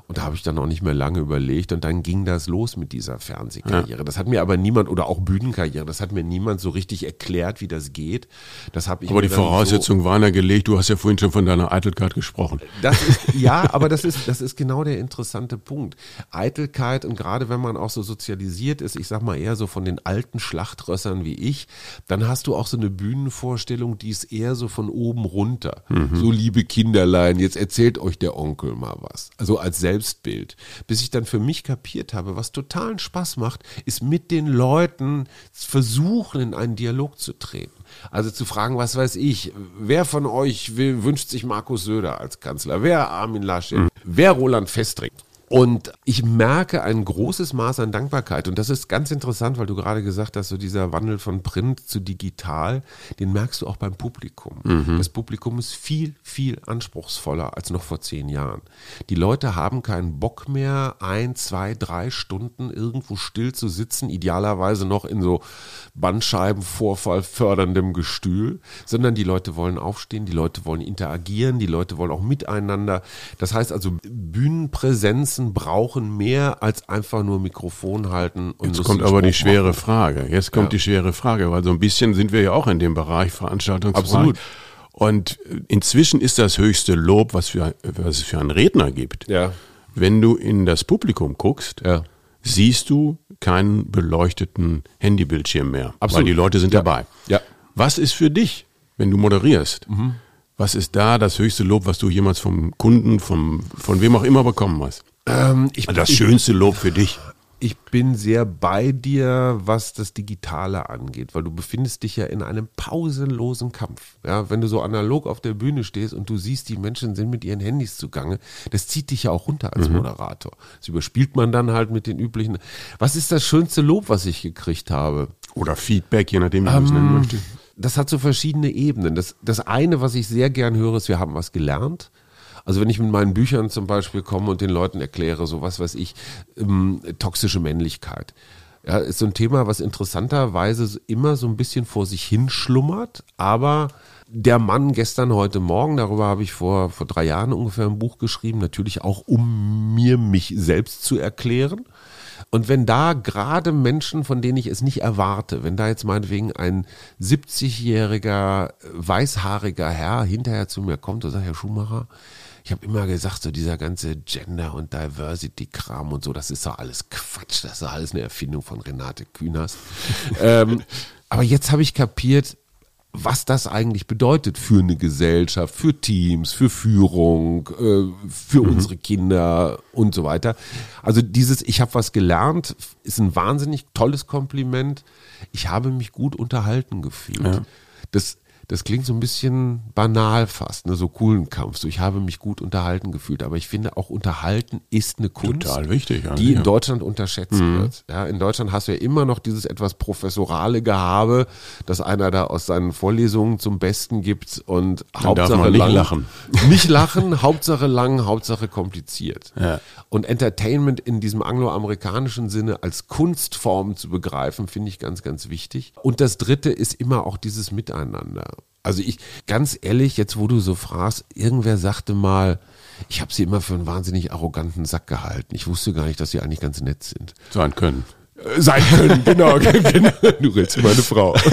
Und da habe ich dann auch nicht mehr lange überlegt und dann ging das los mit dieser Fernsehkarriere. Das hat mir aber niemand, oder auch Bühnenkarriere, das hat mir niemand so richtig erklärt, wie das geht. Das habe ich
Aber die
dann so-
Voraussetzungen waren ja gelegt. Du hast ja vorhin schon von deiner Eitelkeit gesprochen.
das ist, ja, aber das ist, das ist genau der interessante Punkt. Eitelkeit und gerade wenn man auch so sozialisiert ist, ich sag mal eher so von den alten Schlachtrössern wie ich, dann hast du auch so eine Bühnenvorstellung, die ist eher so von oben runter. So liebe Kinderlein, jetzt erzählt euch der Onkel mal was. Also als Selbstbild. Bis ich dann für mich kapiert habe, was totalen Spaß macht, ist mit den Leuten versuchen, in einen Dialog zu treten. Also zu fragen, was weiß ich, wer von euch will, wünscht sich Markus Söder als Kanzler? Wer Armin Laschet? Wer Roland Festring? Und ich merke ein großes Maß an Dankbarkeit. Und das ist ganz interessant, weil du gerade gesagt hast, so dieser Wandel von Print zu digital, den merkst du auch beim Publikum. Mhm. Das Publikum ist viel, viel anspruchsvoller als noch vor zehn Jahren. Die Leute haben keinen Bock mehr, ein, zwei, drei Stunden irgendwo still zu sitzen, idealerweise noch in so Bandscheibenvorfall förderndem Gestühl, sondern die Leute wollen aufstehen, die Leute wollen interagieren, die Leute wollen auch miteinander. Das heißt also Bühnenpräsenzen Massen brauchen mehr als einfach nur Mikrofon halten.
Und Jetzt kommt aber die schwere machen. Frage. Jetzt kommt ja. die schwere Frage, weil so ein bisschen sind wir ja auch in dem Bereich Veranstaltungsbereich. Absolut. Und inzwischen ist das höchste Lob, was, für, was es für einen Redner gibt. Ja. Wenn du in das Publikum guckst, ja. siehst du keinen beleuchteten Handybildschirm mehr. Absolut. Weil die Leute sind ja. dabei. Ja. Was ist für dich, wenn du moderierst? Mhm. Was ist da das höchste Lob, was du jemals vom Kunden, vom, von wem auch immer bekommen hast? Ähm, ich, das ich, schönste Lob für dich.
Ich bin sehr bei dir, was das Digitale angeht, weil du befindest dich ja in einem pausenlosen Kampf. Ja, wenn du so analog auf der Bühne stehst und du siehst, die Menschen sind mit ihren Handys zugange, das zieht dich ja auch runter als mhm. Moderator. Das überspielt man dann halt mit den üblichen. Was ist das schönste Lob, was ich gekriegt habe?
Oder Feedback, je nachdem, wie man es nennen ähm, möchte.
Das hat so verschiedene Ebenen. Das, das eine, was ich sehr gern höre, ist, wir haben was gelernt. Also wenn ich mit meinen Büchern zum Beispiel komme und den Leuten erkläre, so was weiß ich, ähm, toxische Männlichkeit. Ja, ist so ein Thema, was interessanterweise immer so ein bisschen vor sich hinschlummert, aber der Mann gestern, heute Morgen, darüber habe ich vor, vor drei Jahren ungefähr ein Buch geschrieben, natürlich auch, um mir mich selbst zu erklären. Und wenn da gerade Menschen, von denen ich es nicht erwarte, wenn da jetzt meinetwegen ein 70-jähriger, weißhaariger Herr hinterher zu mir kommt und sagt, Herr Schumacher, ich habe immer gesagt, so dieser ganze Gender- und Diversity-Kram und so, das ist doch alles Quatsch, das ist doch alles eine Erfindung von Renate Künast. ähm, aber jetzt habe ich kapiert, was das eigentlich bedeutet für eine Gesellschaft, für Teams, für Führung, äh, für mhm. unsere Kinder und so weiter. Also dieses Ich habe was gelernt ist ein wahnsinnig tolles Kompliment. Ich habe mich gut unterhalten gefühlt. Ja. Das das klingt so ein bisschen banal fast, ne? so coolen Kampf. So, ich habe mich gut unterhalten gefühlt, aber ich finde auch unterhalten ist eine Kunst,
Total wichtig,
die in ja. Deutschland unterschätzt mhm. wird. Ja, in Deutschland hast du ja immer noch dieses etwas professorale Gehabe, dass einer da aus seinen Vorlesungen zum Besten gibt und
Dann Hauptsache nicht lang, lachen.
Nicht lachen, Hauptsache lang, Hauptsache kompliziert. Ja. Und Entertainment in diesem angloamerikanischen Sinne als Kunstform zu begreifen, finde ich ganz, ganz wichtig. Und das dritte ist immer auch dieses Miteinander. Also ich, ganz ehrlich, jetzt wo du so fragst, irgendwer sagte mal, ich habe sie immer für einen wahnsinnig arroganten Sack gehalten. Ich wusste gar nicht, dass sie eigentlich ganz nett sind.
Sein können
sein können. Genau, genau. Du redest meine Frau.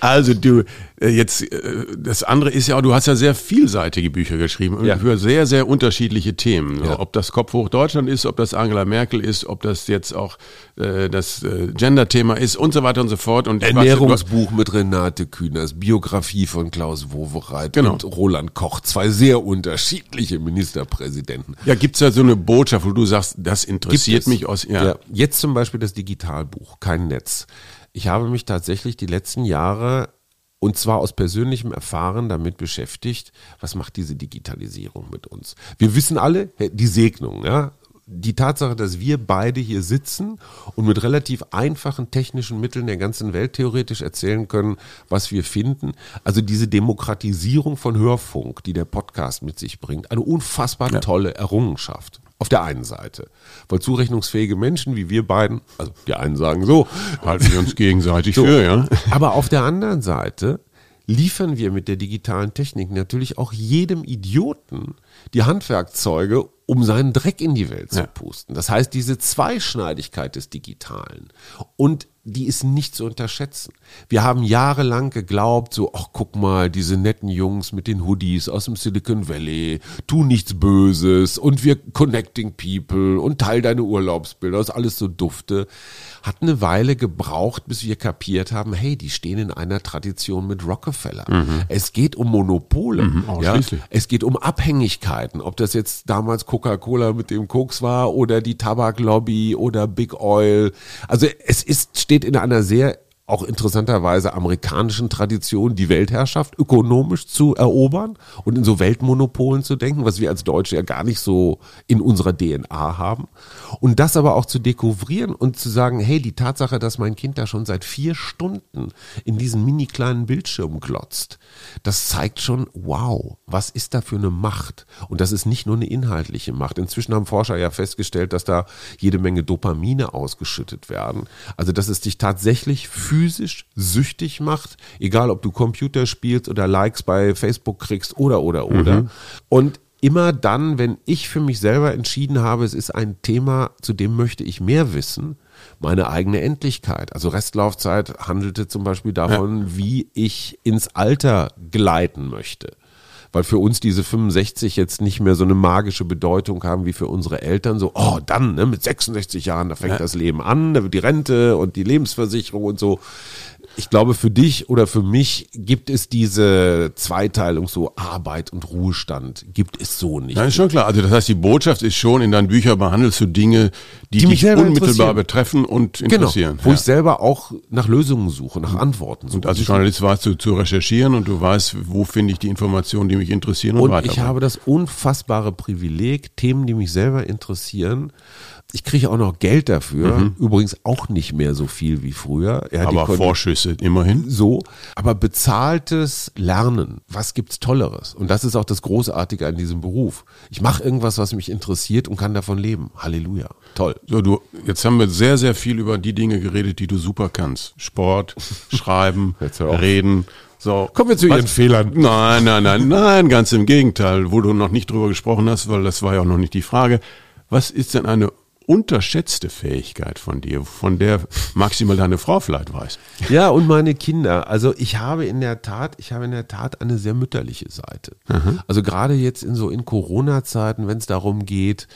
Also du, äh, jetzt, äh, das andere ist ja auch, du hast ja sehr vielseitige Bücher geschrieben ja. für sehr, sehr unterschiedliche Themen. Ja. Ob das Kopf hoch Deutschland ist, ob das Angela Merkel ist, ob das jetzt auch äh, das äh, Gender-Thema ist und so weiter und so fort. Und
Ernährungsbuch mit Renate Kühners, Biografie von Klaus Wowereit genau. und Roland Koch, zwei sehr unterschiedliche Ministerpräsidenten.
Ja, gibt's da so eine Botschaft, wo du sagst, das interessiert mich aus,
ja. ja. Jetzt zum Beispiel das Digitalbuch, kein Netz. Ich habe mich tatsächlich die letzten Jahre und zwar aus persönlichem Erfahren damit beschäftigt, was macht diese Digitalisierung mit uns? Wir wissen alle, die Segnung, ja, die Tatsache, dass wir beide hier sitzen und mit relativ einfachen technischen Mitteln der ganzen Welt theoretisch erzählen können, was wir finden. Also diese Demokratisierung von Hörfunk, die der Podcast mit sich bringt, eine unfassbar ja. tolle Errungenschaft. Auf der einen Seite. Weil zurechnungsfähige Menschen wie wir beiden, also die einen sagen so,
halten wir uns gegenseitig so, für, ja.
Aber auf der anderen Seite liefern wir mit der digitalen Technik natürlich auch jedem Idioten die Handwerkzeuge, um seinen Dreck in die Welt zu pusten. Das heißt, diese Zweischneidigkeit des Digitalen und die ist nicht zu unterschätzen. Wir haben jahrelang geglaubt, so, ach guck mal, diese netten Jungs mit den Hoodies aus dem Silicon Valley, tu nichts Böses und wir connecting people und teil deine Urlaubsbilder, das ist alles so dufte. Hat eine Weile gebraucht, bis wir kapiert haben, hey, die stehen in einer Tradition mit Rockefeller. Mhm. Es geht um Monopole. Mhm, ja? Es geht um Abhängigkeiten, ob das jetzt damals Coca-Cola mit dem Koks war oder die Tabaklobby oder Big Oil. Also es ist, steht in einer sehr auch interessanterweise amerikanischen Tradition, die Weltherrschaft ökonomisch zu erobern und in so Weltmonopolen zu denken, was wir als Deutsche ja gar nicht so in unserer DNA haben. Und das aber auch zu dekouvrieren und zu sagen, hey, die Tatsache, dass mein Kind da schon seit vier Stunden in diesen mini kleinen Bildschirm glotzt, das zeigt schon, wow, was ist da für eine Macht? Und das ist nicht nur eine inhaltliche Macht. Inzwischen haben Forscher ja festgestellt, dass da jede Menge Dopamine ausgeschüttet werden. Also, dass es dich tatsächlich für physisch süchtig macht, egal ob du Computer spielst oder Likes bei Facebook kriegst oder oder oder. Mhm. Und immer dann, wenn ich für mich selber entschieden habe, es ist ein Thema, zu dem möchte ich mehr wissen, meine eigene Endlichkeit. Also Restlaufzeit handelte zum Beispiel davon, ja. wie ich ins Alter gleiten möchte weil für uns diese 65 jetzt nicht mehr so eine magische Bedeutung haben wie für unsere Eltern. So, oh, dann, ne, mit 66 Jahren, da fängt ja. das Leben an, da wird die Rente und die Lebensversicherung und so. Ich glaube, für dich oder für mich gibt es diese Zweiteilung so Arbeit und Ruhestand. Gibt es so nicht.
Nein, ist schon klar. Also das heißt, die Botschaft ist schon, in deinen Büchern behandelst du Dinge, die, die dich unmittelbar betreffen und genau, interessieren.
Genau, wo ja. ich selber auch nach Lösungen suche, nach Antworten suche.
Und als Journalist warst du zu recherchieren und du weißt, wo finde ich die Informationen, die mich interessieren und,
und
weiter.
Ich habe das unfassbare Privileg, Themen, die mich selber interessieren, ich kriege auch noch Geld dafür. Mhm. Übrigens auch nicht mehr so viel wie früher.
Ja, aber Vorschüsse immerhin.
So. Aber bezahltes Lernen. Was gibt's Tolleres? Und das ist auch das Großartige an diesem Beruf. Ich mache irgendwas, was mich interessiert und kann davon leben. Halleluja. Toll.
So, du, jetzt haben wir sehr, sehr viel über die Dinge geredet, die du super kannst. Sport, Schreiben, Reden. So.
Kommen wir zu Ihren Fehlern.
Nein, nein, nein, nein, ganz im Gegenteil, wo du noch nicht drüber gesprochen hast, weil das war ja auch noch nicht die Frage. Was ist denn eine unterschätzte Fähigkeit von dir, von der maximal deine Frau vielleicht weiß.
Ja, und meine Kinder. Also ich habe in der Tat, ich habe in der Tat eine sehr mütterliche Seite. Mhm. Also gerade jetzt in so in Corona-Zeiten, wenn es darum geht,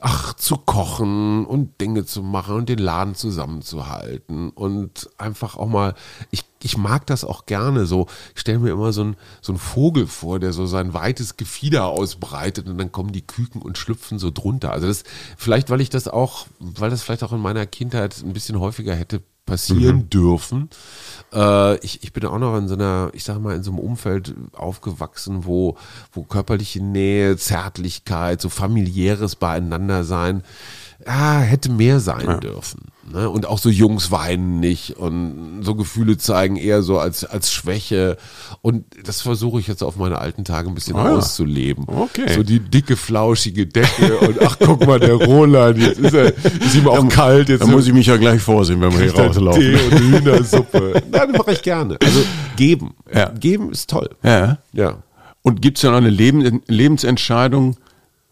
ach, zu kochen und Dinge zu machen und den Laden zusammenzuhalten und einfach auch mal, ich, ich mag das auch gerne so. Ich stelle mir immer so einen so einen Vogel vor, der so sein weites Gefieder ausbreitet und dann kommen die Küken und schlüpfen so drunter. Also das, vielleicht, weil ich das auch, weil das vielleicht auch in meiner Kindheit ein bisschen häufiger hätte passieren mhm. dürfen. Äh, ich, ich bin auch noch in so einer, ich sag mal, in so einem Umfeld aufgewachsen, wo, wo körperliche Nähe, Zärtlichkeit, so familiäres Beieinandersein ja, hätte mehr sein ja. dürfen. Ne? Und auch so Jungs weinen nicht und so Gefühle zeigen eher so als, als Schwäche. Und das versuche ich jetzt auf meine alten Tage ein bisschen ah, auszuleben. Okay. So die dicke, flauschige Decke und ach, guck mal, der Roland, jetzt ist er, ist ihm auch kalt. Jetzt
da muss ich mich ja gleich vorsehen, wenn wir hier rauslaufen. Tee
und Hühnersuppe. Nein, das mache ich gerne. Also geben. Ja. Geben ist toll.
Ja. Ja. Und gibt es ja noch eine Leben, Lebensentscheidung,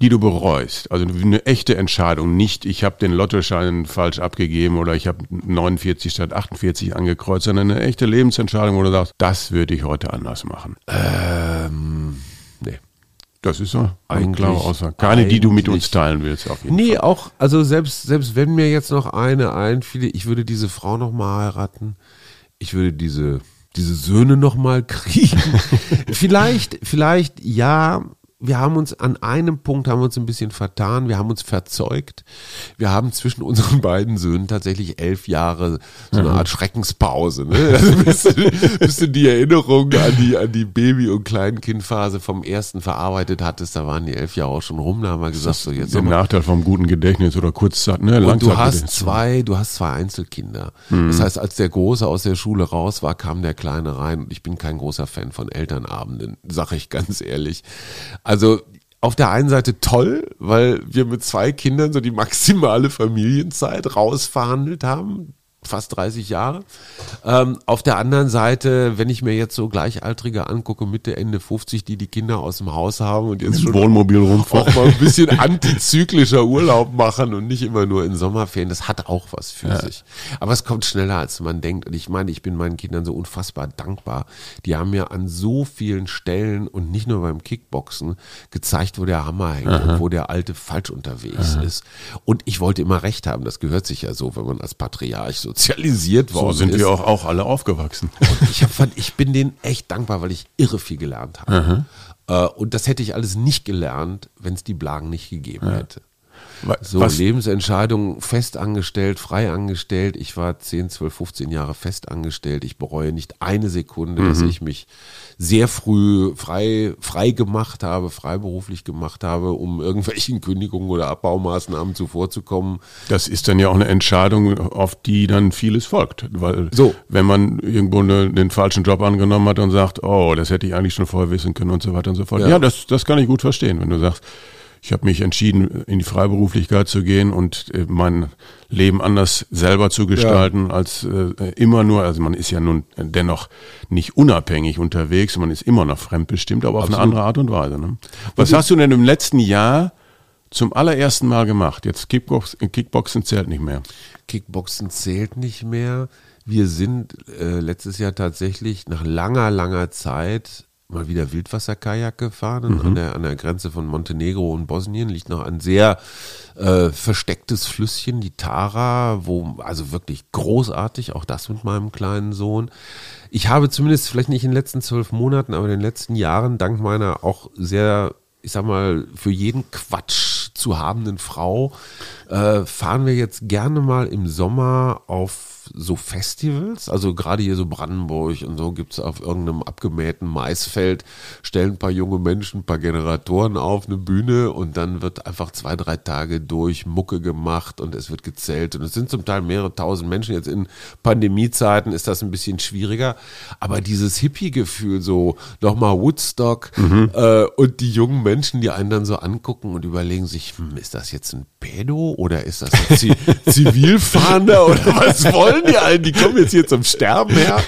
die du bereust. Also eine echte Entscheidung. Nicht, ich habe den Lottoschein falsch abgegeben oder ich habe 49 statt 48 angekreuzt, sondern eine echte Lebensentscheidung, wo du sagst, das würde ich heute anders machen.
Ähm, nee.
Das ist so eine klare Aussage. Keine, die du mit uns teilen willst.
Auf jeden nee, Fall. auch, also selbst, selbst wenn mir jetzt noch eine einfiele, ich würde diese Frau noch mal heiraten. Ich würde diese diese Söhne noch mal kriegen. vielleicht, vielleicht ja, wir haben uns an einem Punkt haben uns ein bisschen vertan, wir haben uns verzeugt. Wir haben zwischen unseren beiden Söhnen tatsächlich elf Jahre so eine mhm. Art Schreckenspause. Ne? Also bis, bis du die Erinnerung an die, an die Baby- und Kleinkindphase vom ersten verarbeitet hattest, da waren die elf Jahre auch schon rum, da haben wir gesagt, so jetzt.
Der Nachteil vom guten Gedächtnis oder Kurzzeit, ne?
Und du hast zwei, du hast zwei Einzelkinder. Mhm. Das heißt, als der Große aus der Schule raus war, kam der Kleine rein und ich bin kein großer Fan von Elternabenden, sag ich ganz ehrlich. Also auf der einen Seite toll, weil wir mit zwei Kindern so die maximale Familienzeit rausverhandelt haben fast 30 Jahre. Ähm, auf der anderen Seite, wenn ich mir jetzt so Gleichaltrige angucke, Mitte, Ende 50, die die Kinder aus dem Haus haben und jetzt schon
Wohnmobil rumfahren.
auch mal ein bisschen antizyklischer Urlaub machen und nicht immer nur in Sommerferien, das hat auch was für ja. sich. Aber es kommt schneller, als man denkt. Und ich meine, ich bin meinen Kindern so unfassbar dankbar. Die haben mir an so vielen Stellen und nicht nur beim Kickboxen gezeigt, wo der Hammer hängt Aha. und wo der Alte falsch unterwegs Aha. ist. Und ich wollte immer recht haben. Das gehört sich ja so, wenn man als Patriarch so sozialisiert worden
So sind ist. wir auch, auch alle aufgewachsen.
Und ich, hab, ich bin denen echt dankbar, weil ich irre viel gelernt habe. Äh, und das hätte ich alles nicht gelernt, wenn es die Blagen nicht gegeben ja. hätte. So Was? Lebensentscheidung, festangestellt, frei angestellt. Ich war 10, 12, 15 Jahre festangestellt. Ich bereue nicht eine Sekunde, mhm. dass ich mich sehr früh frei, frei gemacht habe, freiberuflich gemacht habe, um irgendwelchen Kündigungen oder Abbaumaßnahmen zuvorzukommen.
Das ist dann ja auch eine Entscheidung, auf die dann vieles folgt. Weil so. wenn man irgendwo eine, den falschen Job angenommen hat und sagt, oh, das hätte ich eigentlich schon vorher wissen können und so weiter und so fort. Ja, ja das, das kann ich gut verstehen, wenn du sagst, ich habe mich entschieden, in die Freiberuflichkeit zu gehen und äh, mein Leben anders selber zu gestalten ja. als äh, immer nur, also man ist ja nun dennoch nicht unabhängig unterwegs, man ist immer noch fremdbestimmt, aber Absolut. auf eine andere Art und Weise. Ne? Was hast du denn im letzten Jahr zum allerersten Mal gemacht? Jetzt Kickbox, Kickboxen zählt nicht mehr.
Kickboxen zählt nicht mehr. Wir sind äh, letztes Jahr tatsächlich nach langer, langer Zeit mal wieder Wildwasserkajak gefahren. Mhm. An, der, an der Grenze von Montenegro und Bosnien liegt noch ein sehr äh, verstecktes Flüsschen, die Tara, wo also wirklich großartig, auch das mit meinem kleinen Sohn. Ich habe zumindest vielleicht nicht in den letzten zwölf Monaten, aber in den letzten Jahren dank meiner auch sehr, ich sag mal, für jeden Quatsch zu habenden Frau, äh, fahren wir jetzt gerne mal im Sommer auf so Festivals, also gerade hier so Brandenburg und so gibt es auf irgendeinem abgemähten Maisfeld, stellen ein paar junge Menschen, ein paar Generatoren auf eine Bühne und dann wird einfach zwei, drei Tage durch Mucke gemacht und es wird gezählt und es sind zum Teil mehrere tausend Menschen. Jetzt in Pandemiezeiten ist das ein bisschen schwieriger, aber dieses Hippie-Gefühl, so nochmal Woodstock mhm. äh, und die jungen Menschen, die einen dann so angucken und überlegen sich, hm, ist das jetzt ein Pedo oder ist das ein Zivilfahnder oder was wollen die allen? Die kommen jetzt hier zum Sterben her.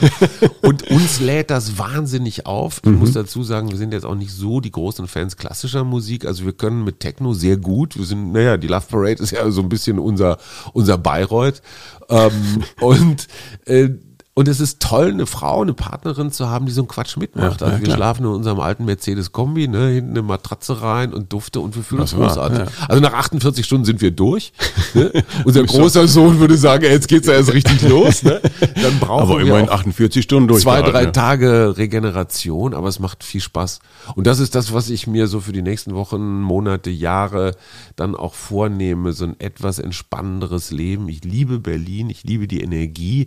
Und uns lädt das wahnsinnig auf. Ich mhm. muss dazu sagen, wir sind jetzt auch nicht so die großen Fans klassischer Musik. Also wir können mit Techno sehr gut. Wir sind, naja, die Love Parade ist ja so ein bisschen unser, unser Bayreuth. Ähm, und äh, und es ist toll, eine Frau, eine Partnerin zu haben, die so einen Quatsch mitmacht. Ja, also ja, wir klar. schlafen in unserem alten Mercedes-Kombi, ne, hinten eine Matratze rein und Dufte und wir fühlen uns großartig. Ja. Also nach 48 Stunden sind wir durch. Ne? Unser großer Sohn würde sagen, ey, jetzt geht's ja erst richtig los. Ne? Dann brauchen
aber
wir
immerhin 48 Stunden durch.
Zwei, drei Tage Regeneration, aber es macht viel Spaß. Und das ist das, was ich mir so für die nächsten Wochen, Monate, Jahre dann auch vornehme, so ein etwas entspannenderes Leben. Ich liebe Berlin, ich liebe die Energie,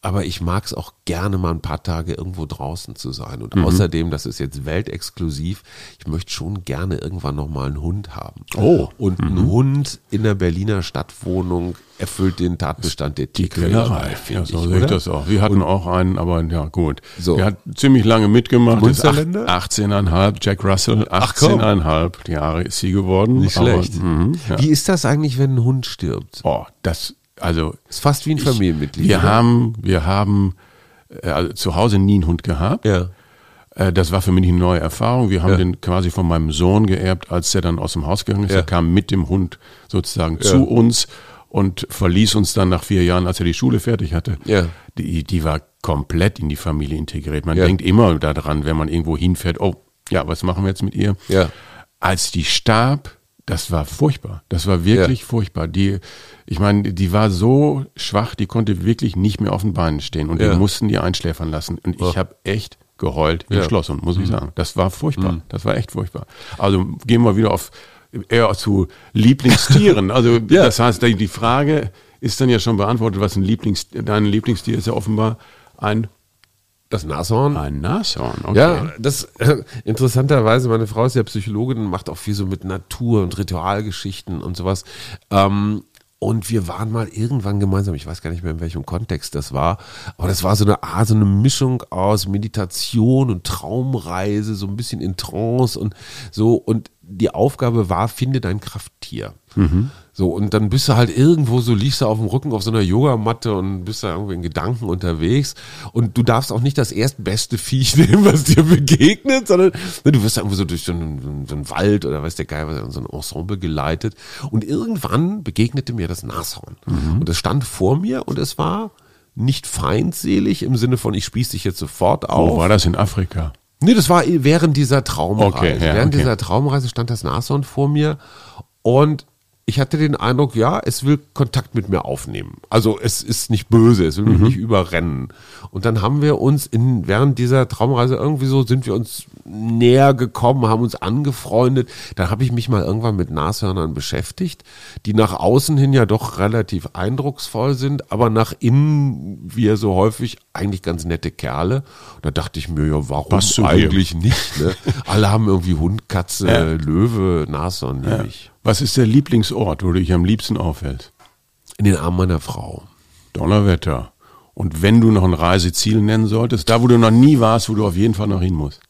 aber ich mag es auch gerne mal ein paar Tage irgendwo draußen zu sein. Und mhm. außerdem, das ist jetzt weltexklusiv, ich möchte schon gerne irgendwann nochmal einen Hund haben.
Oh.
Und mhm. ein Hund in der Berliner Stadtwohnung erfüllt den Tatbestand der
Tierquälerei. Ja, so sehe ich das auch. Wir hatten und, auch einen, aber ja gut. So. Der hat ziemlich lange mitgemacht.
Munsterländer?
18,5, Jack Russell, 18,5 Jahre ist sie geworden.
Nicht schlecht. Aber, mh, ja. Wie ist das eigentlich, wenn ein Hund stirbt?
Oh, das also
ist fast wie ein Familienmitglied.
Wir oder? haben, wir haben äh, also zu Hause nie einen Hund gehabt.
Ja.
Äh, das war für mich eine neue Erfahrung. Wir haben ja. den quasi von meinem Sohn geerbt, als der dann aus dem Haus gegangen ist. Ja. Er kam mit dem Hund sozusagen ja. zu uns und verließ uns dann nach vier Jahren, als er die Schule fertig hatte.
Ja.
Die, die war komplett in die Familie integriert. Man denkt immer daran, wenn man irgendwo hinfährt, oh, ja, was machen wir jetzt mit ihr?
Ja.
Als die starb, das war furchtbar. Das war wirklich ja. furchtbar. Die, ich meine, die war so schwach, die konnte wirklich nicht mehr auf den Beinen stehen und ja. wir mussten die einschläfern lassen. Und ich habe echt geheult ja. Schloss muss ich mhm. sagen. Das war furchtbar. Mhm. Das war echt furchtbar. Also gehen wir wieder auf eher zu Lieblingstieren. Also ja. das heißt, die Frage ist dann ja schon beantwortet, was ein Lieblings, dein Lieblingstier ist ja offenbar ein
das Nashorn?
Ein Nashorn, okay.
Ja, das äh, interessanterweise, meine Frau ist ja Psychologin und macht auch viel so mit Natur und Ritualgeschichten und sowas. Ähm, und wir waren mal irgendwann gemeinsam, ich weiß gar nicht mehr in welchem Kontext das war, aber das war so eine Art, so eine Mischung aus Meditation und Traumreise, so ein bisschen in Trance und so. Und die Aufgabe war, finde dein Krafttier. Mhm. So, und dann bist du halt irgendwo so, liegst du auf dem Rücken auf so einer Yogamatte und bist da irgendwie in Gedanken unterwegs. Und du darfst auch nicht das erstbeste Viech nehmen, was dir begegnet, sondern ne, du wirst da irgendwo so durch so einen, so einen Wald oder weiß der Geil, was, so ein Ensemble geleitet. Und irgendwann begegnete mir das Nashorn. Mhm. Und es stand vor mir und es war nicht feindselig im Sinne von, ich spieß dich jetzt sofort auf.
Wo war das in Afrika?
Nee, das war während dieser Traumreise.
Okay, ja,
während
okay.
dieser Traumreise stand das Nashorn vor mir und ich hatte den Eindruck, ja, es will Kontakt mit mir aufnehmen. Also es ist nicht böse, es will mich mhm. nicht überrennen. Und dann haben wir uns in, während dieser Traumreise irgendwie so, sind wir uns näher gekommen, haben uns angefreundet. Dann habe ich mich mal irgendwann mit Nashörnern beschäftigt, die nach außen hin ja doch relativ eindrucksvoll sind, aber nach innen, wie er so häufig, eigentlich ganz nette Kerle. Da dachte ich mir, ja, warum eigentlich nicht? Ne? Alle haben irgendwie Hund, Katze, ja. Löwe, Nashorn, ja. ich.
Was ist der Lieblingsort, wo du dich am liebsten aufhältst?
In den Armen meiner Frau.
Donnerwetter. Und wenn du noch ein Reiseziel nennen solltest, da wo du noch nie warst, wo du auf jeden Fall noch hin musst.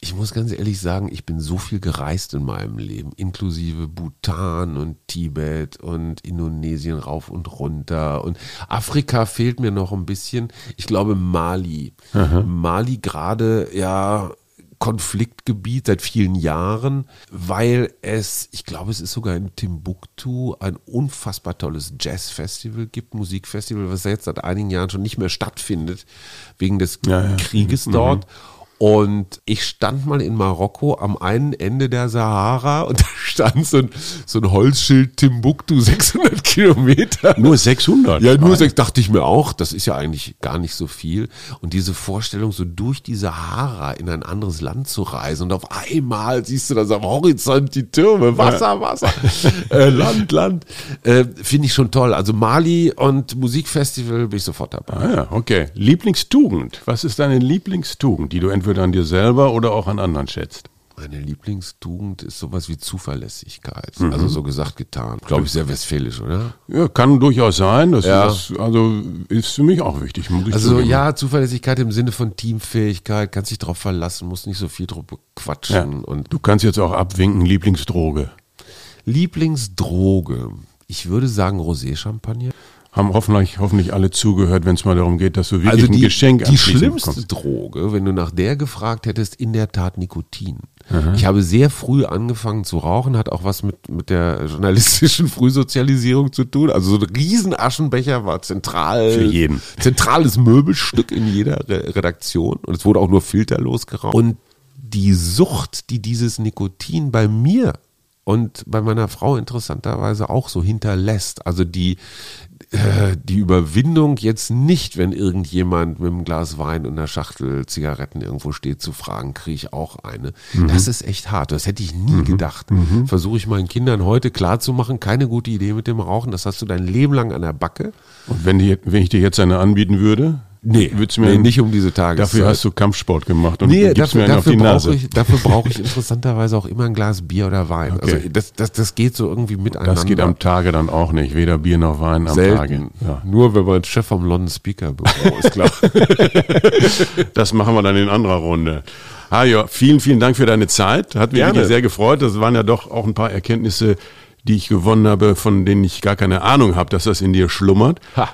Ich muss ganz ehrlich sagen, ich bin so viel gereist in meinem Leben, inklusive Bhutan und Tibet und Indonesien rauf und runter. Und Afrika fehlt mir noch ein bisschen. Ich glaube Mali. Aha. Mali gerade, ja, Konfliktgebiet seit vielen Jahren, weil es, ich glaube, es ist sogar in Timbuktu ein unfassbar tolles Jazzfestival gibt, Musikfestival, was jetzt seit einigen Jahren schon nicht mehr stattfindet, wegen des ja, ja. Krieges mhm. Und ich stand mal in Marokko am einen Ende der Sahara und da stand so ein, so ein Holzschild Timbuktu 600 Kilometer.
Nur 600?
Ja, nur sechs, dachte ich mir auch. Das ist ja eigentlich gar nicht so viel. Und diese Vorstellung, so durch die Sahara in ein anderes Land zu reisen und auf einmal siehst du das am Horizont die Türme, Wasser, Wasser, äh, Land, Land, äh, finde ich schon toll. Also Mali und Musikfestival bin ich sofort dabei.
Ah ja, okay. Lieblingstugend. Was ist deine Lieblingstugend, die du entweder entweder an dir selber oder auch an anderen schätzt?
Meine Lieblingstugend ist sowas wie Zuverlässigkeit. Mhm. Also so gesagt, getan. Glaube ich sehr westfälisch, oder?
Ja, kann durchaus sein. Das ja. ist, also ist für mich auch wichtig.
also ja, Zuverlässigkeit im Sinne von Teamfähigkeit, kannst dich darauf verlassen, musst nicht so viel drüber quatschen. Ja.
Und du kannst jetzt auch abwinken, Lieblingsdroge.
Lieblingsdroge. Ich würde sagen Rosé-Champagner
haben hoffentlich, hoffentlich alle zugehört, wenn es mal darum geht, dass du wirklich
also die,
ein Geschenk
Die schlimmste bekommst. Droge, wenn du nach der gefragt hättest, in der Tat Nikotin. Aha. Ich habe sehr früh angefangen zu rauchen, hat auch was mit, mit der journalistischen Frühsozialisierung zu tun. Also so ein Riesenaschenbecher war zentral.
Für jeden.
Zentrales Möbelstück in jeder Re Redaktion. Und es wurde auch nur filterlos geraucht. Und die Sucht, die dieses Nikotin bei mir und bei meiner Frau interessanterweise auch so hinterlässt. Also die, äh, die Überwindung jetzt nicht, wenn irgendjemand mit einem Glas Wein und einer Schachtel Zigaretten irgendwo steht, zu fragen, kriege ich auch eine. Mhm. Das ist echt hart. Das hätte ich nie mhm. gedacht. Mhm. Versuche ich meinen Kindern heute klarzumachen, keine gute Idee mit dem Rauchen. Das hast du dein Leben lang an der Backe.
Und wenn, die, wenn ich dir jetzt eine anbieten würde,
Nee, Würdest mir nee, nicht um diese Tage.
Dafür hast du Kampfsport gemacht
und nee, dafür, mir dafür brauche ich, dafür brauche ich interessanterweise auch immer ein Glas Bier oder Wein. Okay. Also das, das, das geht so irgendwie miteinander.
Das geht am Tage dann auch nicht. Weder Bier noch Wein am Selten. Tage.
Ja. Nur wenn man Chef vom London Speaker Büro ist, klar.
das machen wir dann in anderer Runde. Hajo, vielen, vielen Dank für deine Zeit. Hat mich sehr gefreut. Das waren ja doch auch ein paar Erkenntnisse, die ich gewonnen habe, von denen ich gar keine Ahnung habe, dass das in dir schlummert. Ha.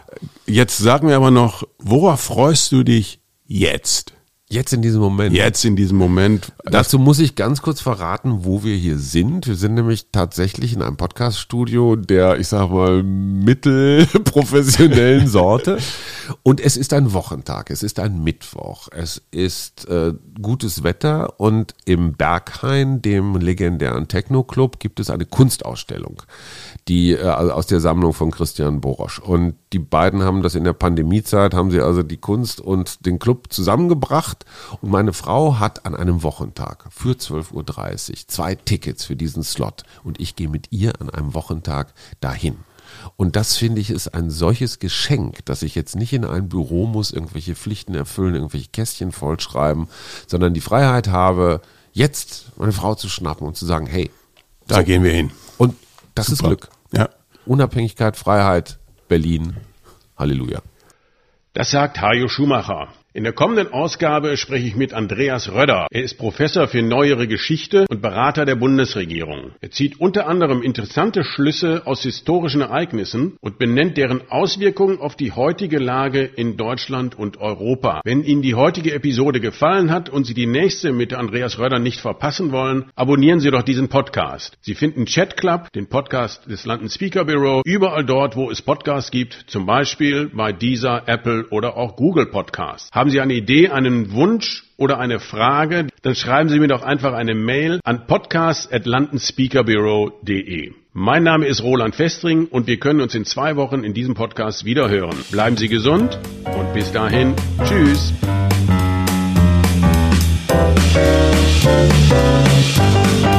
Jetzt sag mir aber noch, worauf freust du dich jetzt?
Jetzt in diesem Moment.
Jetzt in diesem Moment.
Dazu muss ich ganz kurz verraten, wo wir hier sind. Wir sind nämlich tatsächlich in einem Podcaststudio der, ich sag mal, mittelprofessionellen Sorte. Und es ist ein Wochentag. Es ist ein Mittwoch. Es ist äh, gutes Wetter und im Berghain, dem legendären Techno-Club, gibt es eine Kunstausstellung die äh, aus der Sammlung von Christian Borosch. Und die beiden haben das in der Pandemiezeit, haben sie also die Kunst und den Club zusammengebracht. Und meine Frau hat an einem Wochentag für 12.30 Uhr zwei Tickets für diesen Slot. Und ich gehe mit ihr an einem Wochentag dahin. Und das finde ich ist ein solches Geschenk, dass ich jetzt nicht in ein Büro muss, irgendwelche Pflichten erfüllen, irgendwelche Kästchen vollschreiben, sondern die Freiheit habe, jetzt meine Frau zu schnappen und zu sagen, hey,
da so. gehen wir hin.
Und das Super. ist Glück. Ja. Unabhängigkeit, Freiheit, Berlin. Halleluja.
Das sagt Hajo Schumacher. In der kommenden Ausgabe spreche ich mit Andreas Röder. Er ist Professor für neuere Geschichte und Berater der Bundesregierung. Er zieht unter anderem interessante Schlüsse aus historischen Ereignissen und benennt deren Auswirkungen auf die heutige Lage in Deutschland und Europa. Wenn Ihnen die heutige Episode gefallen hat und Sie die nächste mit Andreas Röder nicht verpassen wollen, abonnieren Sie doch diesen Podcast. Sie finden Chat Club, den Podcast des London Speaker Bureau, überall dort, wo es Podcasts gibt, zum Beispiel bei dieser, Apple oder auch Google Podcasts. Haben Sie eine Idee, einen Wunsch oder eine Frage, dann schreiben Sie mir doch einfach eine Mail an podcast.atlantenspeakerbureau.de. Mein Name ist Roland Festring und wir können uns in zwei Wochen in diesem Podcast wiederhören. Bleiben Sie gesund und bis dahin, tschüss. Thank you.